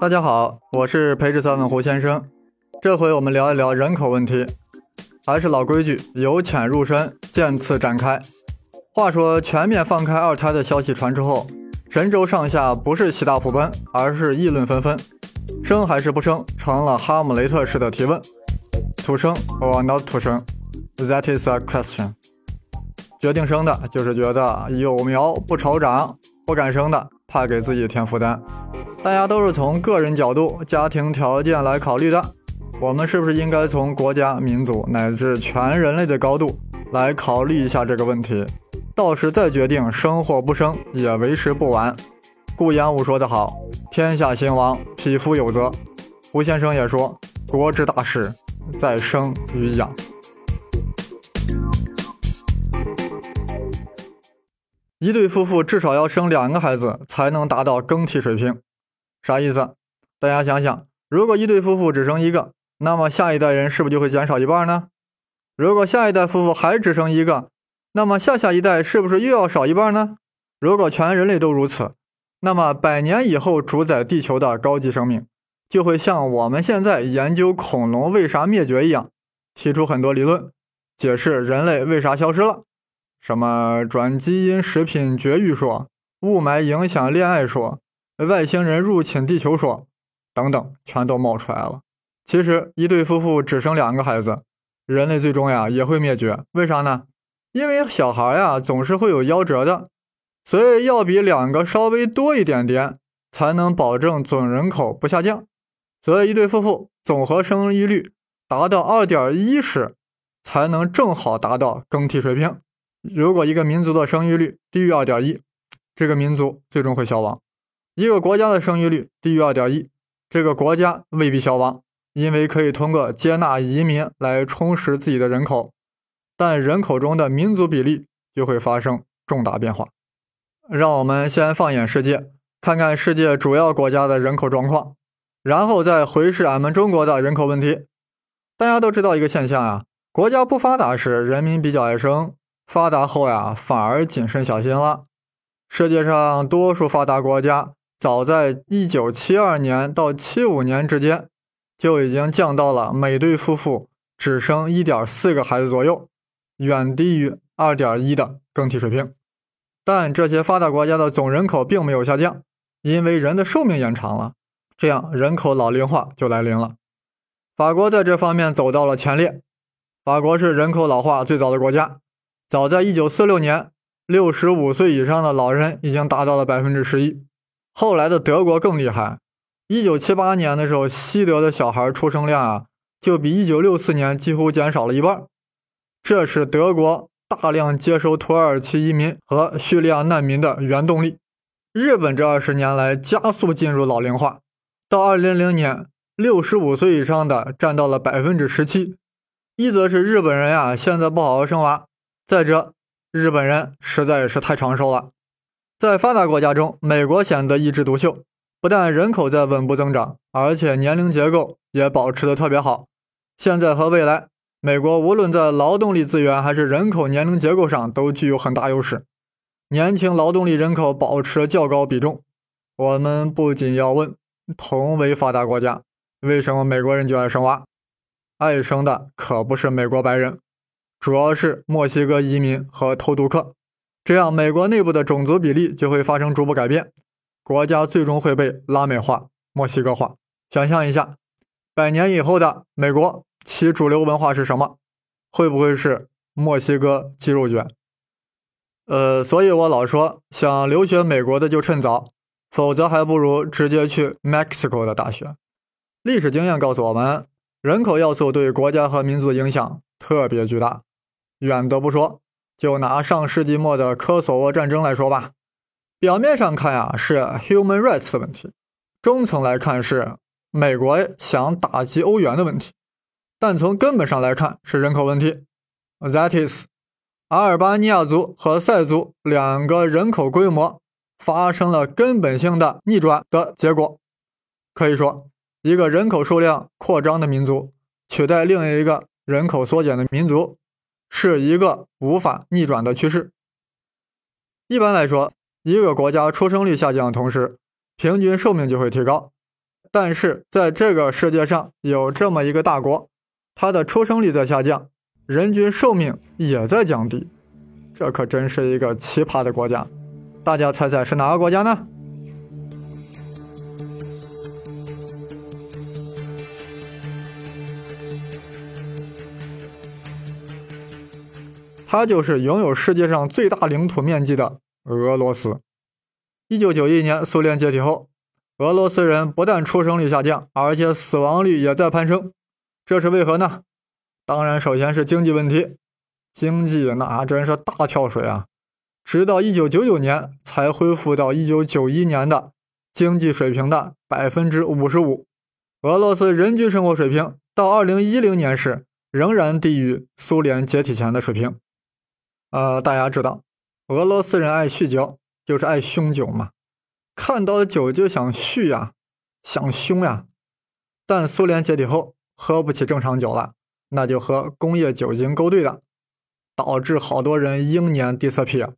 大家好，我是培智三问胡先生。这回我们聊一聊人口问题，还是老规矩，由浅入深，渐次展开。话说，全面放开二胎的消息传出后，神州上下不是喜大普奔，而是议论纷纷。生还是不生，成了哈姆雷特式的提问：to 生 or not to 生？That is a question。决定生的，就是觉得有苗不愁长；不敢生的，怕给自己添负担。大家都是从个人角度、家庭条件来考虑的，我们是不是应该从国家、民族乃至全人类的高度来考虑一下这个问题？到时再决定生或不生也为时不晚。顾炎武说得好：“天下兴亡，匹夫有责。”胡先生也说：“国之大事，在生与养。”一对夫妇至少要生两个孩子，才能达到更替水平。啥意思？大家想想，如果一对夫妇只生一个，那么下一代人是不是就会减少一半呢？如果下一代夫妇还只生一个，那么下下一代是不是又要少一半呢？如果全人类都如此，那么百年以后主宰地球的高级生命就会像我们现在研究恐龙为啥灭绝一样，提出很多理论，解释人类为啥消失了，什么转基因食品绝育说，雾霾影响恋爱说。外星人入侵地球说，等等，全都冒出来了。其实，一对夫妇只生两个孩子，人类最终呀也会灭绝。为啥呢？因为小孩呀总是会有夭折的，所以要比两个稍微多一点点，才能保证总人口不下降。所以，一对夫妇总和生育率达到二点一时，才能正好达到更替水平。如果一个民族的生育率低于二点一，这个民族最终会消亡。一个国家的生育率低于二点一，这个国家未必消亡，因为可以通过接纳移民来充实自己的人口，但人口中的民族比例就会发生重大变化。让我们先放眼世界，看看世界主要国家的人口状况，然后再回视俺们中国的人口问题。大家都知道一个现象呀，国家不发达时人民比较爱生，发达后呀反而谨慎小心了。世界上多数发达国家。早在一九七二年到七五年之间，就已经降到了每对夫妇只生一点四个孩子左右，远低于二点一的更替水平。但这些发达国家的总人口并没有下降，因为人的寿命延长了，这样人口老龄化就来临了。法国在这方面走到了前列。法国是人口老化最早的国家，早在一九四六年，六十五岁以上的老人已经达到了百分之十一。后来的德国更厉害，一九七八年的时候，西德的小孩出生量啊，就比一九六四年几乎减少了一半。这是德国大量接收土耳其移民和叙利亚难民的原动力。日本这二十年来加速进入老龄化，到二零零年，六十五岁以上的占到了百分之十七。一则是日本人呀现在不好好生娃，再者日本人实在是太长寿了。在发达国家中，美国显得一枝独秀，不但人口在稳步增长，而且年龄结构也保持的特别好。现在和未来，美国无论在劳动力资源还是人口年龄结构上都具有很大优势，年轻劳动力人口保持较高比重。我们不仅要问，同为发达国家，为什么美国人就爱生娃？爱生的可不是美国白人，主要是墨西哥移民和偷渡客。这样，美国内部的种族比例就会发生逐步改变，国家最终会被拉美化、墨西哥化。想象一下，百年以后的美国，其主流文化是什么？会不会是墨西哥鸡肉卷？呃，所以我老说，想留学美国的就趁早，否则还不如直接去 Mexico 的大学。历史经验告诉我们，人口要素对国家和民族影响特别巨大。远的不说。就拿上世纪末的科索沃战争来说吧，表面上看啊是 human rights 的问题，中层来看是美国想打击欧元的问题，但从根本上来看是人口问题。That is，阿尔巴尼亚族和塞族两个人口规模发生了根本性的逆转的结果。可以说，一个人口数量扩张的民族取代另一个人口缩减的民族。是一个无法逆转的趋势。一般来说，一个国家出生率下降的同时，平均寿命就会提高。但是在这个世界上有这么一个大国，它的出生率在下降，人均寿命也在降低，这可真是一个奇葩的国家。大家猜猜是哪个国家呢？它就是拥有世界上最大领土面积的俄罗斯。一九九一年苏联解体后，俄罗斯人不但出生率下降，而且死亡率也在攀升。这是为何呢？当然，首先是经济问题，经济那真是大跳水啊！直到一九九九年才恢复到一九九一年的经济水平的百分之五十五。俄罗斯人均生活水平到二零一零年时仍然低于苏联解体前的水平。呃，大家知道，俄罗斯人爱酗酒，就是爱凶酒嘛，看到酒就想酗呀，想凶呀。但苏联解体后，喝不起正常酒了，那就和工业酒精勾兑的，导致好多人英年地色屁啊。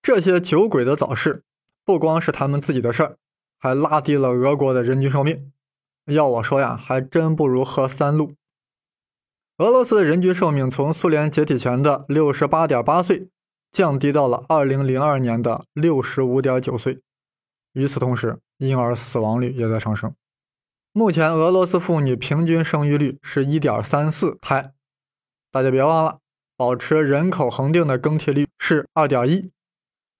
这些酒鬼的早逝，不光是他们自己的事儿，还拉低了俄国的人均寿命。要我说呀，还真不如喝三鹿。俄罗斯的人均寿命从苏联解体前的六十八点八岁降低到了二零零二年的六十五点九岁。与此同时，婴儿死亡率也在上升。目前，俄罗斯妇女平均生育率是一点三四胎。大家别忘了，保持人口恒定的更替率是二点一。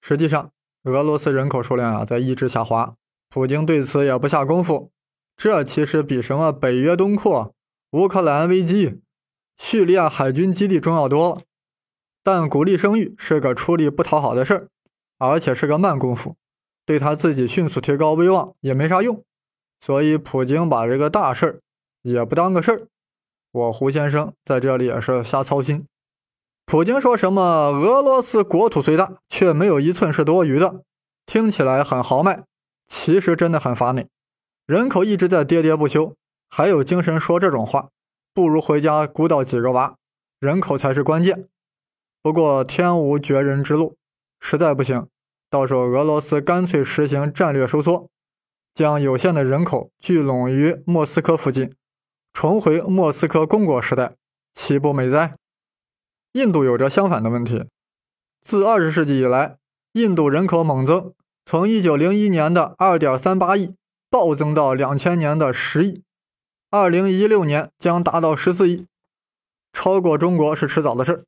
实际上，俄罗斯人口数量啊在一直下滑。普京对此也不下功夫。这其实比什么北约东扩、乌克兰危机。叙利亚海军基地重要多了，但鼓励生育是个出力不讨好的事儿，而且是个慢功夫，对他自己迅速提高威望也没啥用。所以普京把这个大事儿也不当个事儿。我胡先生在这里也是瞎操心。普京说什么俄罗斯国土虽大，却没有一寸是多余的，听起来很豪迈，其实真的很乏内。人口一直在喋喋不休，还有精神说这种话？不如回家鼓捣几个娃，人口才是关键。不过天无绝人之路，实在不行，到时候俄罗斯干脆实行战略收缩，将有限的人口聚拢于莫斯科附近，重回莫斯科公国时代，岂不美哉？印度有着相反的问题，自二十世纪以来，印度人口猛增，从一九零一年的二点三八亿暴增到两千年的十亿。二零一六年将达到十四亿，超过中国是迟早的事。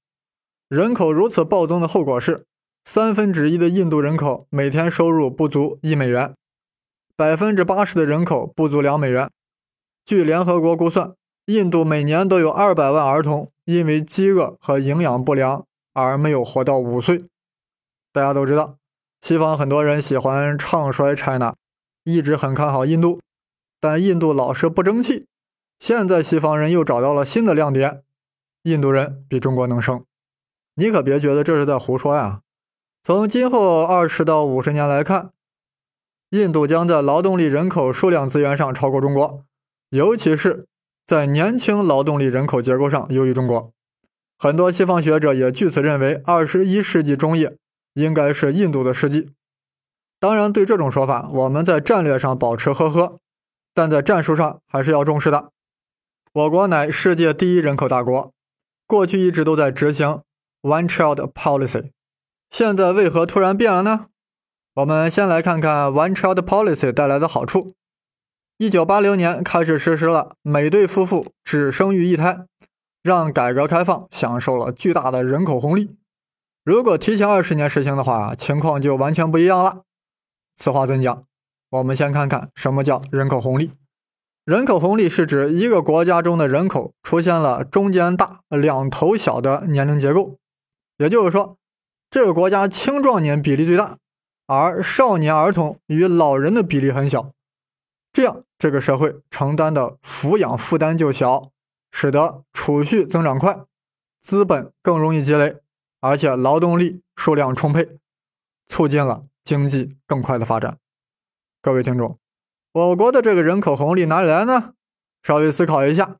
人口如此暴增的后果是，三分之一的印度人口每天收入不足一美元，百分之八十的人口不足两美元。据联合国估算，印度每年都有二百万儿童因为饥饿和营养不良而没有活到五岁。大家都知道，西方很多人喜欢唱衰 China，一直很看好印度，但印度老是不争气。现在西方人又找到了新的亮点，印度人比中国能生，你可别觉得这是在胡说呀！从今后二十到五十年来看，印度将在劳动力人口数量资源上超过中国，尤其是在年轻劳动力人口结构上优于中国。很多西方学者也据此认为，二十一世纪中叶应该是印度的世纪。当然，对这种说法，我们在战略上保持呵呵，但在战术上还是要重视的。我国乃世界第一人口大国，过去一直都在执行 One Child Policy，现在为何突然变了呢？我们先来看看 One Child Policy 带来的好处。一九八零年开始实施了每对夫妇只生育一胎，让改革开放享受了巨大的人口红利。如果提前二十年实行的话，情况就完全不一样了。此话怎讲？我们先看看什么叫人口红利。人口红利是指一个国家中的人口出现了中间大、两头小的年龄结构，也就是说，这个国家青壮年比例最大，而少年儿童与老人的比例很小，这样这个社会承担的抚养负担就小，使得储蓄增长快，资本更容易积累，而且劳动力数量充沛，促进了经济更快的发展。各位听众。我国的这个人口红利哪里来呢？稍微思考一下，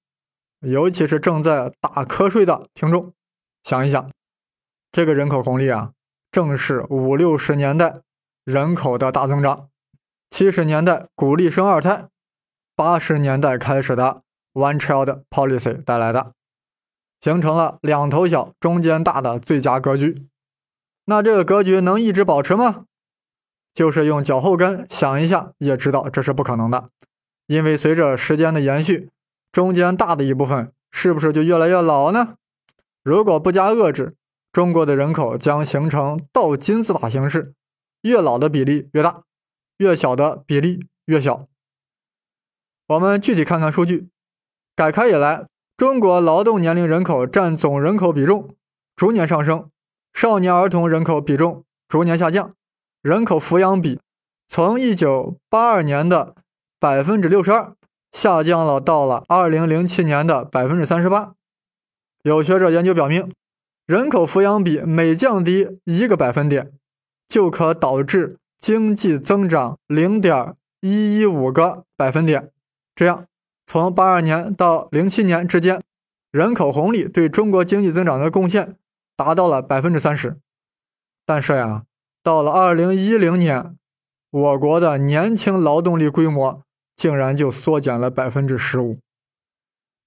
尤其是正在打瞌睡的听众，想一想，这个人口红利啊，正是五六十年代人口的大增长，七十年代鼓励生二胎，八十年代开始的 One Child Policy 带来的，形成了两头小、中间大的最佳格局。那这个格局能一直保持吗？就是用脚后跟想一下，也知道这是不可能的。因为随着时间的延续，中间大的一部分是不是就越来越老呢？如果不加遏制，中国的人口将形成倒金字塔形式，越老的比例越大，越小的比例越小。我们具体看看数据，改开以来，中国劳动年龄人口占总人口比重逐年上升，少年儿童人口比重逐年下降，人口抚养比从一九八二年的。百分之六十二下降了，到了二零零七年的百分之三十八。有学者研究表明，人口抚养比每降低一个百分点，就可导致经济增长零点一一五个百分点。这样，从八二年到零七年之间，人口红利对中国经济增长的贡献达到了百分之三十。但是呀，到了二零一零年，我国的年轻劳动力规模。竟然就缩减了百分之十五，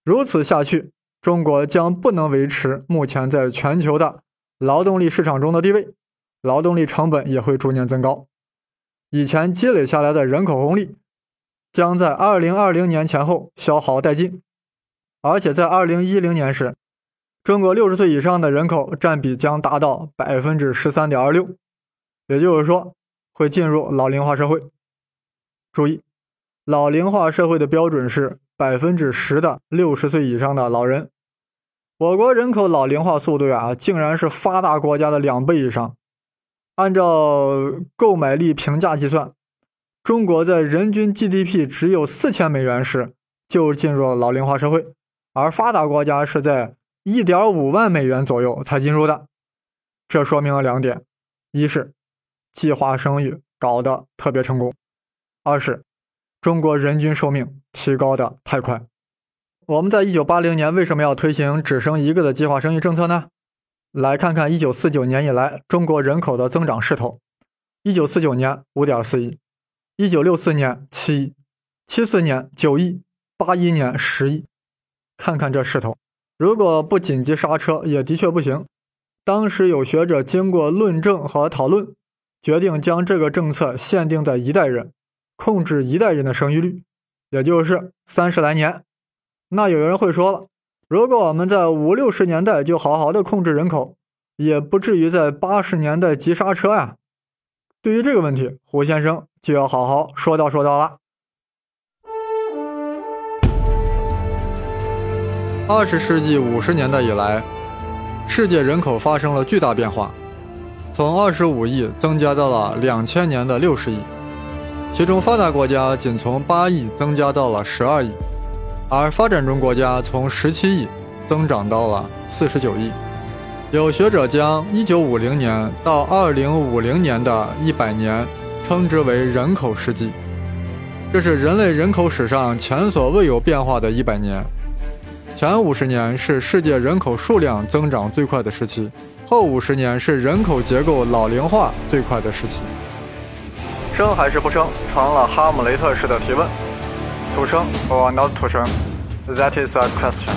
如此下去，中国将不能维持目前在全球的劳动力市场中的地位，劳动力成本也会逐年增高。以前积累下来的人口红利，将在二零二零年前后消耗殆尽，而且在二零一零年时，中国六十岁以上的人口占比将达到百分之十三点二六，也就是说，会进入老龄化社会。注意。老龄化社会的标准是百分之十的六十岁以上的老人。我国人口老龄化速度呀，竟然是发达国家的两倍以上。按照购买力平价计算，中国在人均 GDP 只有四千美元时就进入了老龄化社会，而发达国家是在一点五万美元左右才进入的。这说明了两点：一是计划生育搞得特别成功，二是。中国人均寿命提高的太快。我们在一九八零年为什么要推行只生一个的计划生育政策呢？来看看一九四九年以来中国人口的增长势头。一九四九年五点四亿，一九六四年七亿，七四年九亿，八一年十亿。看看这势头，如果不紧急刹车，也的确不行。当时有学者经过论证和讨论，决定将这个政策限定在一代人。控制一代人的生育率，也就是三十来年。那有人会说了，如果我们在五六十年代就好好的控制人口，也不至于在八十年代急刹车呀。对于这个问题，胡先生就要好好说道说道了。二十世纪五十年代以来，世界人口发生了巨大变化，从二十五亿增加到了两千年的六十亿。其中，发达国家仅从八亿增加到了十二亿，而发展中国家从十七亿增长到了四十九亿。有学者将一九五零年到二零五零年的一百年称之为人口世纪，这是人类人口史上前所未有变化的一百年。前五十年是世界人口数量增长最快的时期，后五十年是人口结构老龄化最快的时期。生还是不生，成了哈姆雷特式的提问。土生 or not 土生？That is a question。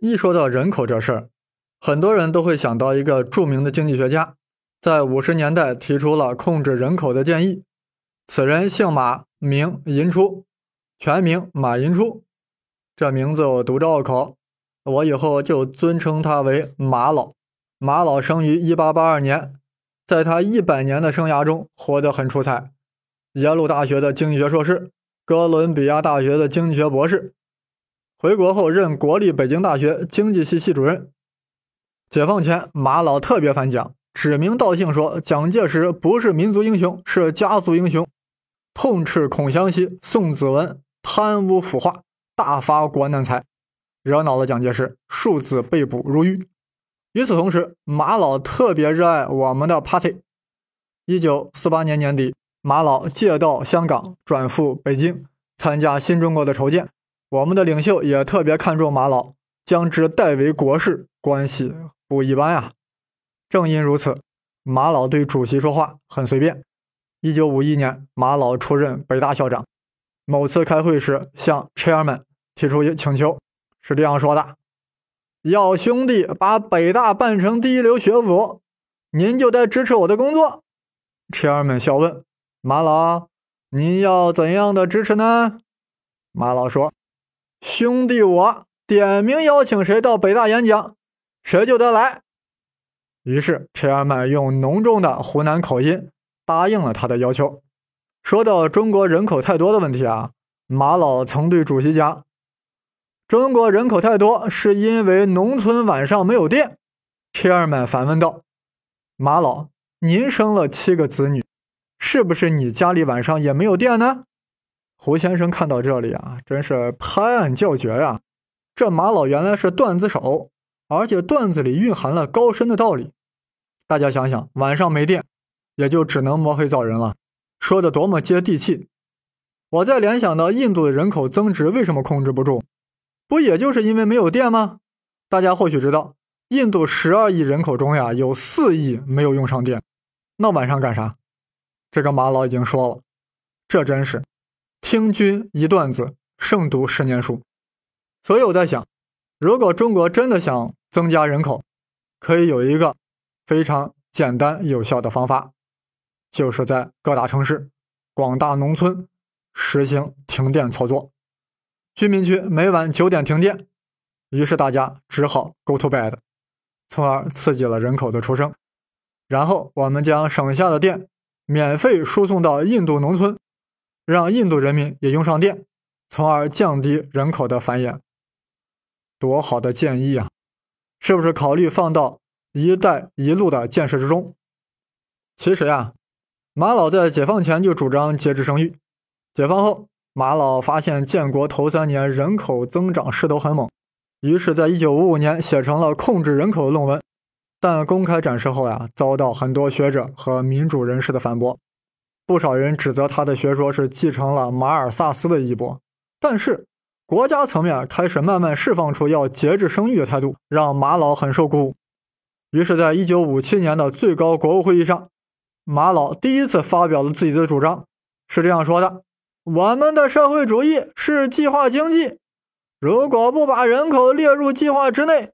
一说到人口这事儿，很多人都会想到一个著名的经济学家，在五十年代提出了控制人口的建议。此人姓马，名寅初，全名马寅初。这名字我读着拗口，我以后就尊称他为马老。马老生于一八八二年，在他一百年的生涯中活得很出彩，耶鲁大学的经济学硕士，哥伦比亚大学的经济学博士。回国后任国立北京大学经济系系主任。解放前，马老特别反蒋，指名道姓说蒋介石不是民族英雄，是家族英雄，痛斥孔祥熙、宋子文贪污腐化，大发国难财，惹恼了蒋介石，数次被捕入狱。与此同时，马老特别热爱我们的 party。一九四八年年底，马老借道香港转赴北京参加新中国的筹建。我们的领袖也特别看重马老，将之代为国事，关系不一般呀。正因如此，马老对主席说话很随便。一九五一年，马老出任北大校长。某次开会时，向 chairman 提出一请求，是这样说的：“要兄弟把北大办成第一流学府，您就得支持我的工作。”chairman 笑问：“马老，您要怎样的支持呢？”马老说：“兄弟，我点名邀请谁到北大演讲，谁就得来。”于是 chairman 用浓重的湖南口音。答应了他的要求。说到中国人口太多的问题啊，马老曾对主席讲：“中国人口太多是因为农村晚上没有电。”切尔曼反问道：“马老，您生了七个子女，是不是你家里晚上也没有电呢？”胡先生看到这里啊，真是拍案叫绝呀！这马老原来是段子手，而且段子里蕴含了高深的道理。大家想想，晚上没电。也就只能摸黑造人了，说的多么接地气！我在联想到印度的人口增值为什么控制不住，不也就是因为没有电吗？大家或许知道，印度十二亿人口中呀，有四亿没有用上电，那晚上干啥？这个马老已经说了，这真是听君一段子，胜读十年书。所以我在想，如果中国真的想增加人口，可以有一个非常简单有效的方法。就是在各大城市、广大农村实行停电操作，居民区每晚九点停电，于是大家只好 go to bed，从而刺激了人口的出生。然后我们将省下的电免费输送到印度农村，让印度人民也用上电，从而降低人口的繁衍。多好的建议啊！是不是考虑放到“一带一路”的建设之中？其实呀。马老在解放前就主张节制生育，解放后，马老发现建国头三年人口增长势头很猛，于是，在一九五五年写成了控制人口的论文。但公开展示后呀，遭到很多学者和民主人士的反驳，不少人指责他的学说是继承了马尔萨斯的衣钵。但是，国家层面开始慢慢释放出要节制生育的态度，让马老很受鼓舞。于是，在一九五七年的最高国务会议上。马老第一次发表了自己的主张，是这样说的：“我们的社会主义是计划经济，如果不把人口列入计划之内，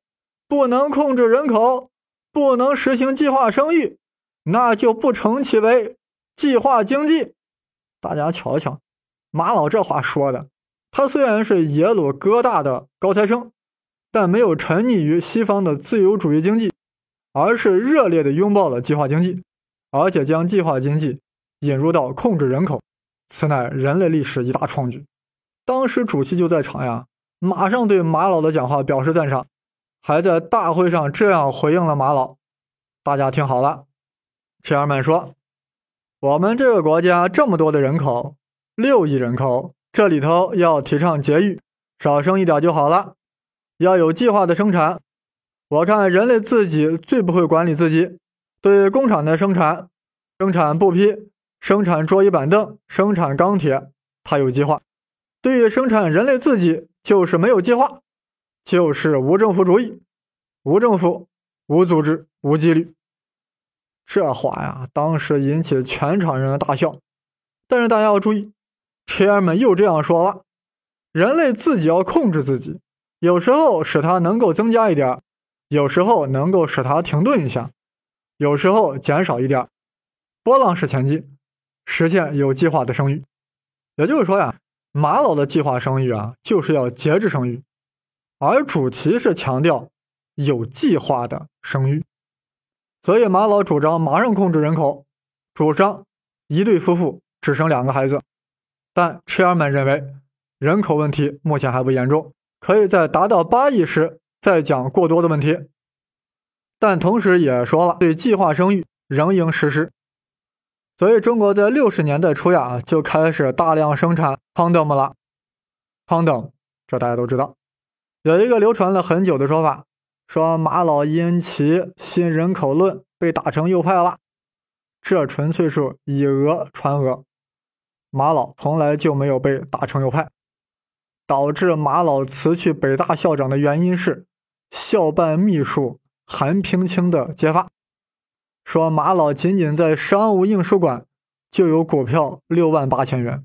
不能控制人口，不能实行计划生育，那就不成其为计划经济。”大家瞧瞧，马老这话说的，他虽然是耶鲁哥大的高材生，但没有沉溺于西方的自由主义经济，而是热烈地拥抱了计划经济。而且将计划经济引入到控制人口，此乃人类历史一大创举。当时主席就在场呀，马上对马老的讲话表示赞赏，还在大会上这样回应了马老。大家听好了，切尔曼说：“我们这个国家这么多的人口，六亿人口，这里头要提倡节育，少生一点就好了，要有计划的生产。我看人类自己最不会管理自己。”对工厂的生产，生产布匹，生产桌椅板凳，生产钢铁，它有计划；对于生产人类自己，就是没有计划，就是无政府主义，无政府，无组织，无纪律。这话呀，当时引起全场人的大笑。但是大家要注意，车儿们又这样说了：人类自己要控制自己，有时候使它能够增加一点，有时候能够使它停顿一下。有时候减少一点，波浪式前进，实现有计划的生育。也就是说呀，马老的计划生育啊，就是要节制生育，而主题是强调有计划的生育。所以马老主张马上控制人口，主张一对夫妇只生两个孩子。但车尔曼认为人口问题目前还不严重，可以在达到八亿时再讲过多的问题。但同时也说了，对计划生育仍应实施。所以中国在六十年代初呀，就开始大量生产 condom 了。condom 这大家都知道，有一个流传了很久的说法，说马老因其新人口论被打成右派了。这纯粹是以讹传讹，马老从来就没有被打成右派。导致马老辞去北大校长的原因是校办秘书。韩平清的揭发说，马老仅仅在商务印书馆就有股票六万八千元，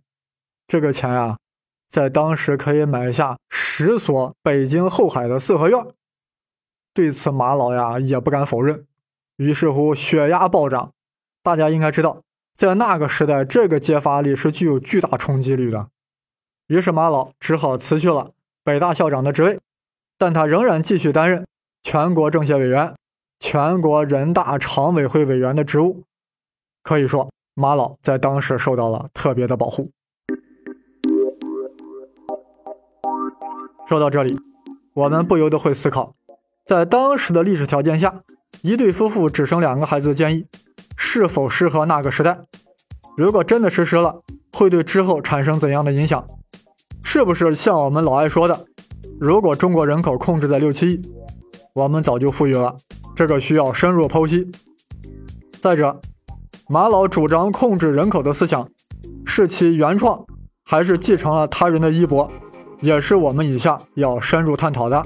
这个钱啊，在当时可以买下十所北京后海的四合院。对此，马老呀也不敢否认。于是乎，血压暴涨。大家应该知道，在那个时代，这个揭发力是具有巨大冲击力的。于是马老只好辞去了北大校长的职位，但他仍然继续担任全国政协委员、全国人大常委会委员的职务。可以说。马老在当时受到了特别的保护。说到这里，我们不由得会思考，在当时的历史条件下，一对夫妇只生两个孩子的建议是否适合那个时代？如果真的实施了，会对之后产生怎样的影响？是不是像我们老爱说的，如果中国人口控制在六七亿，我们早就富裕了？这个需要深入剖析。再者。马老主张控制人口的思想，是其原创，还是继承了他人的衣钵，也是我们以下要深入探讨的。